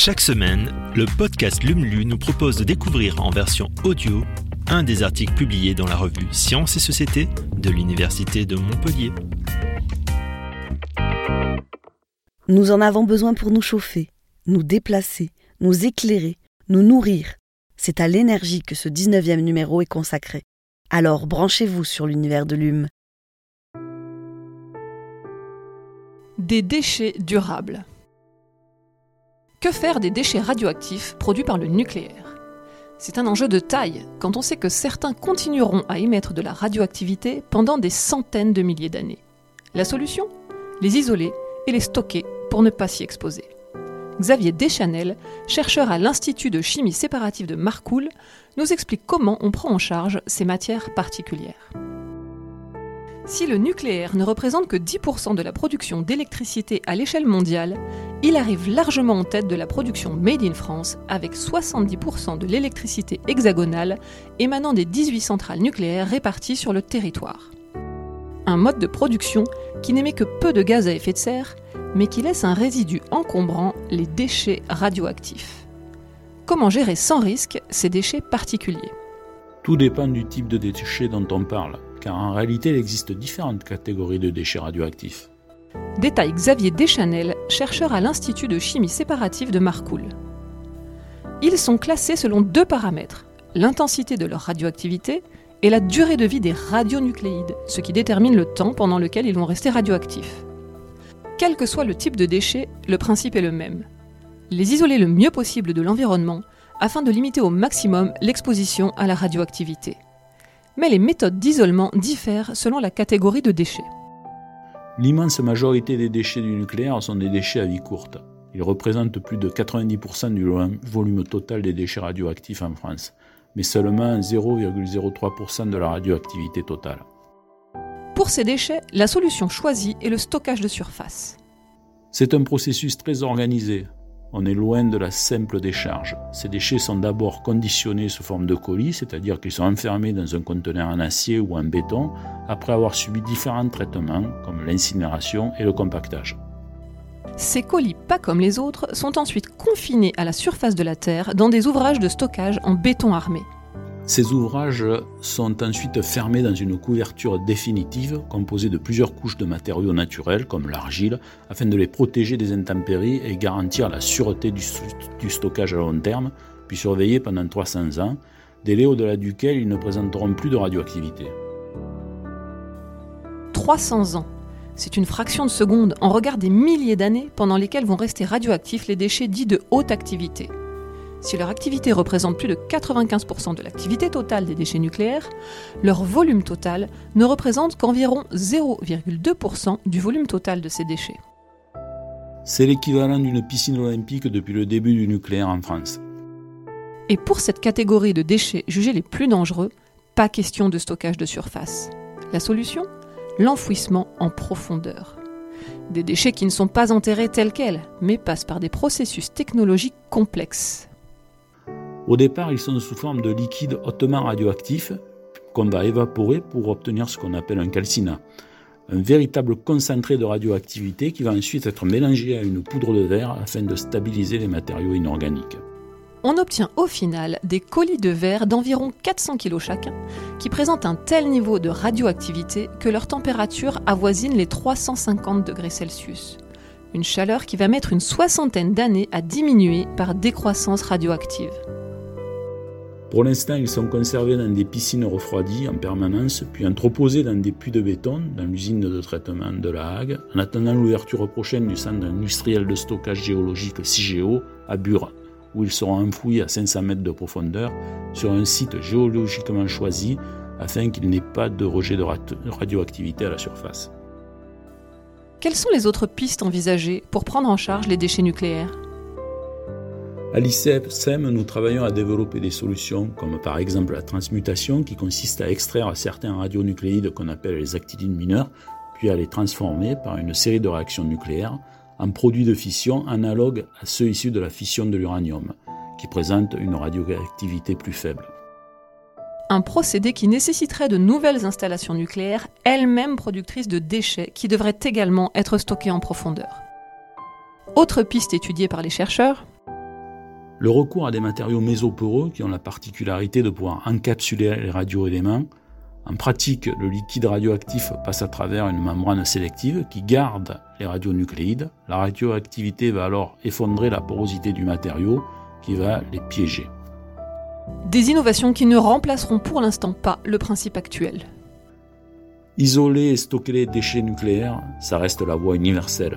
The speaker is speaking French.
Chaque semaine, le podcast LUMLU nous propose de découvrir en version audio un des articles publiés dans la revue Sciences et Société de l'Université de Montpellier. Nous en avons besoin pour nous chauffer, nous déplacer, nous éclairer, nous nourrir. C'est à l'énergie que ce 19e numéro est consacré. Alors branchez-vous sur l'univers de l'UM. Des déchets durables. Que faire des déchets radioactifs produits par le nucléaire? C'est un enjeu de taille quand on sait que certains continueront à émettre de la radioactivité pendant des centaines de milliers d'années. La solution? Les isoler et les stocker pour ne pas s'y exposer. Xavier Deschanel, chercheur à l'Institut de chimie séparative de Marcoule, nous explique comment on prend en charge ces matières particulières. Si le nucléaire ne représente que 10% de la production d'électricité à l'échelle mondiale, il arrive largement en tête de la production Made in France avec 70% de l'électricité hexagonale émanant des 18 centrales nucléaires réparties sur le territoire. Un mode de production qui n'émet que peu de gaz à effet de serre, mais qui laisse un résidu encombrant, les déchets radioactifs. Comment gérer sans risque ces déchets particuliers? Tout dépend du type de déchets dont on parle car en réalité il existe différentes catégories de déchets radioactifs. Détaille Xavier Deschanel, chercheur à l'Institut de chimie séparative de Marcoule. Ils sont classés selon deux paramètres, l'intensité de leur radioactivité et la durée de vie des radionucléides, ce qui détermine le temps pendant lequel ils vont rester radioactifs. Quel que soit le type de déchet, le principe est le même. Les isoler le mieux possible de l'environnement afin de limiter au maximum l'exposition à la radioactivité mais les méthodes d'isolement diffèrent selon la catégorie de déchets. L'immense majorité des déchets du nucléaire sont des déchets à vie courte. Ils représentent plus de 90% du volume total des déchets radioactifs en France, mais seulement 0,03% de la radioactivité totale. Pour ces déchets, la solution choisie est le stockage de surface. C'est un processus très organisé, on est loin de la simple décharge. Ces déchets sont d'abord conditionnés sous forme de colis, c'est-à-dire qu'ils sont enfermés dans un conteneur en acier ou en béton, après avoir subi différents traitements, comme l'incinération et le compactage. Ces colis, pas comme les autres, sont ensuite confinés à la surface de la Terre dans des ouvrages de stockage en béton armé. Ces ouvrages sont ensuite fermés dans une couverture définitive composée de plusieurs couches de matériaux naturels comme l'argile afin de les protéger des intempéries et garantir la sûreté du, stockage à long terme, puis surveiller pendant 300 ans, délai au-delà duquel ils ne présenteront plus de radioactivité. 300 ans. C'est une fraction de seconde en regard des milliers d'années pendant lesquelles vont rester radioactifs les déchets dits de haute activité. Si leur activité représente plus de 95% de l'activité totale des déchets nucléaires, leur volume total ne représente qu'environ 0,2% du volume total de ces déchets. C'est l'équivalent d'une piscine olympique depuis le début du nucléaire en France. Et pour cette catégorie de déchets jugés les plus dangereux, pas question de stockage de surface. La solution? L'enfouissement en profondeur. Des déchets qui ne sont pas enterrés tels quels, mais passent par des processus technologiques complexes. Au départ, ils sont sous forme de liquide hautement radioactif qu'on va évaporer pour obtenir ce qu'on appelle un calcinat, un véritable concentré de radioactivité qui va ensuite être mélangé à une poudre de verre afin de stabiliser les matériaux inorganiques. On obtient au final des colis de verre d'environ 400 kg chacun, qui présentent un tel niveau de radioactivité que leur température avoisine les 350 degrés Celsius. Une chaleur qui va mettre une soixantaine d'années à diminuer par décroissance radioactive. Pour l'instant, ils sont conservés dans des piscines refroidies en permanence, puis entreposés dans des puits de béton dans l'usine de traitement de La Hague, en attendant l'ouverture prochaine du centre industriel de stockage géologique CIGEO à Bure, où ils seront enfouis à 500 mètres de profondeur sur un site géologiquement choisi afin qu'il n'ait pas de rejet de radioactivité à la surface. Quelles sont les autres pistes envisagées pour prendre en charge les déchets nucléaires? À l'ICEP-SEM, nous travaillons à développer des solutions comme par exemple la transmutation qui consiste à extraire certains radionucléides qu'on appelle les actinides mineurs, puis à les transformer par une série de réactions nucléaires en produits de fission analogues à ceux issus de la fission de l'uranium, qui présentent une radioactivité plus faible. Un procédé qui nécessiterait de nouvelles installations nucléaires, elles-mêmes productrices de déchets qui devraient également être stockés en profondeur. Autre piste étudiée par les chercheurs, Le recours à des matériaux mésoporeux qui ont la particularité de pouvoir encapsuler les radioéléments. En pratique, le liquide radioactif passe à travers une membrane sélective qui garde les radionucléides. La radioactivité va alors effondrer la porosité du matériau qui va les piéger. Des innovations qui ne remplaceront pour l'instant pas le principe actuel. Isoler et stocker les déchets nucléaires, ça reste la voie universelle.